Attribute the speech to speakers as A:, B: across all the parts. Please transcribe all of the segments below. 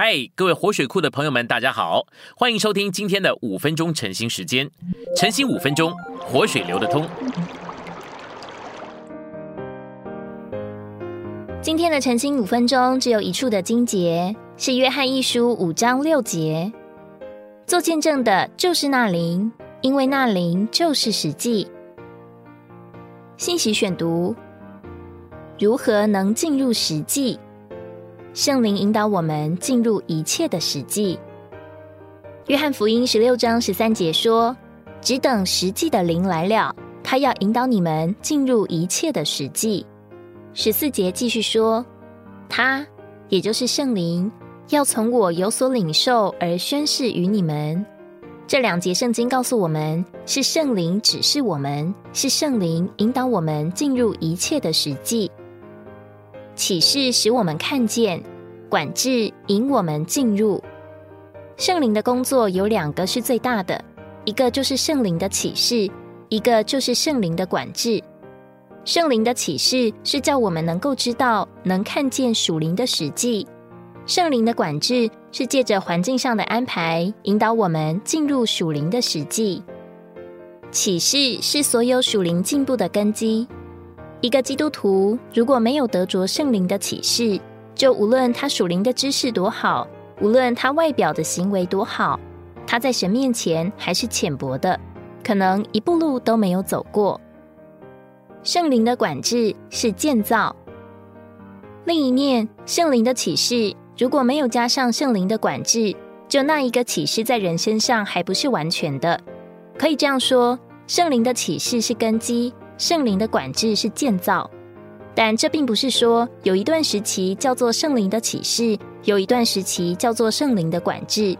A: 嗨，各位活水库的朋友们，大家好，欢迎收听今天的五分钟晨兴时间。晨兴五分钟，活水流得通。
B: 今天的晨兴五分钟只有一处的经节，是约翰一书五章六节。做见证的就是那灵，因为那灵就是实际。信息选读：如何能进入实际？圣灵引导我们进入一切的实际。约翰福音十六章十三节说：“只等实际的灵来了，他要引导你们进入一切的实际。”十四节继续说：“他，也就是圣灵，要从我有所领受而宣示于你们。”这两节圣经告诉我们，是圣灵指示我们，是圣灵引导我们进入一切的实际。启示使我们看见，管制引我们进入。圣灵的工作有两个是最大的，一个就是圣灵的启示，一个就是圣灵的管制。圣灵的启示是叫我们能够知道、能看见属灵的实际；圣灵的管制是借着环境上的安排，引导我们进入属灵的实际。启示是所有属灵进步的根基。一个基督徒如果没有得着圣灵的启示，就无论他属灵的知识多好，无论他外表的行为多好，他在神面前还是浅薄的，可能一步路都没有走过。圣灵的管制是建造。另一面，圣灵的启示如果没有加上圣灵的管制，就那一个启示在人身上还不是完全的。可以这样说，圣灵的启示是根基。圣灵的管制是建造，但这并不是说有一段时期叫做圣灵的启示，有一段时期叫做圣灵的管制。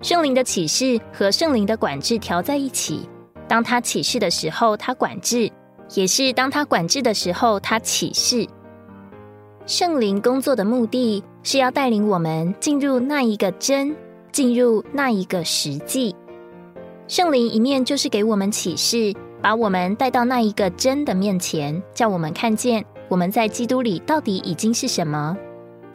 B: 圣灵的启示和圣灵的管制调在一起，当他启示的时候，他管制；也是当他管制的时候，他启示。圣灵工作的目的是要带领我们进入那一个真，进入那一个实际。圣灵一面就是给我们启示。把我们带到那一个真的面前，叫我们看见我们在基督里到底已经是什么。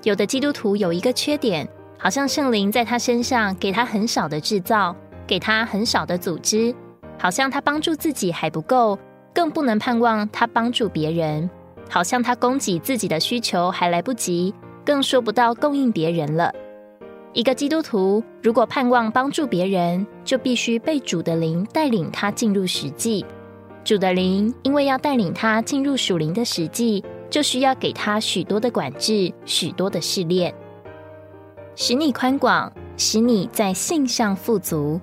B: 有的基督徒有一个缺点，好像圣灵在他身上给他很少的制造，给他很少的组织，好像他帮助自己还不够，更不能盼望他帮助别人。好像他供给自己的需求还来不及，更说不到供应别人了。一个基督徒如果盼望帮助别人，就必须被主的灵带领他进入实际。主的灵，因为要带领他进入属灵的实际，就需要给他许多的管制，许多的试炼，使你宽广，使你在性上富足。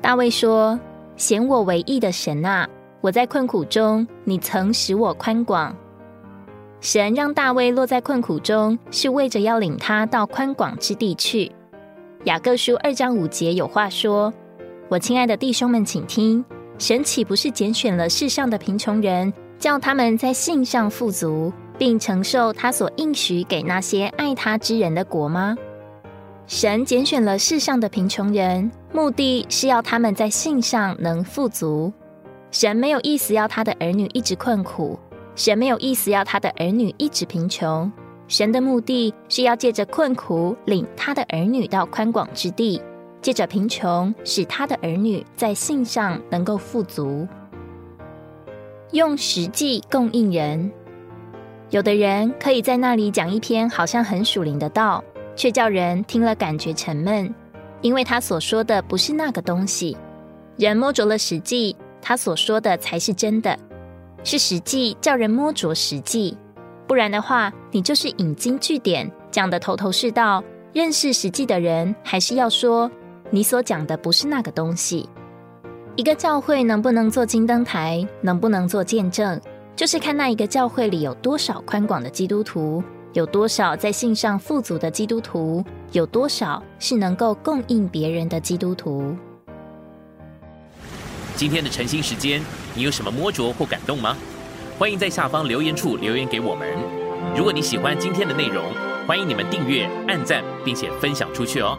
B: 大卫说：“显我为义的神啊，我在困苦中，你曾使我宽广。”神让大卫落在困苦中，是为着要领他到宽广之地去。雅各书二章五节有话说：“我亲爱的弟兄们，请听。”神岂不是拣选了世上的贫穷人，叫他们在信上富足，并承受他所应许给那些爱他之人的国吗？神拣选了世上的贫穷人，目的是要他们在信上能富足。神没有意思要他的儿女一直困苦，神没有意思要他的儿女一直贫穷。神的目的是要借着困苦领他的儿女到宽广之地。借着贫穷，使他的儿女在性上能够富足，用实际供应人。有的人可以在那里讲一篇好像很属灵的道，却叫人听了感觉沉闷，因为他所说的不是那个东西。人摸着了实际，他所说的才是真的，是实际叫人摸着实际。不然的话，你就是引经据典，讲的头头是道。认识实际的人，还是要说。你所讲的不是那个东西。一个教会能不能做金灯台，能不能做见证，就是看那一个教会里有多少宽广的基督徒，有多少在信上富足的基督徒，有多少是能够供应别人的基督徒。
A: 今天的晨兴时间，你有什么摸着或感动吗？欢迎在下方留言处留言给我们。如果你喜欢今天的内容，欢迎你们订阅、按赞，并且分享出去哦。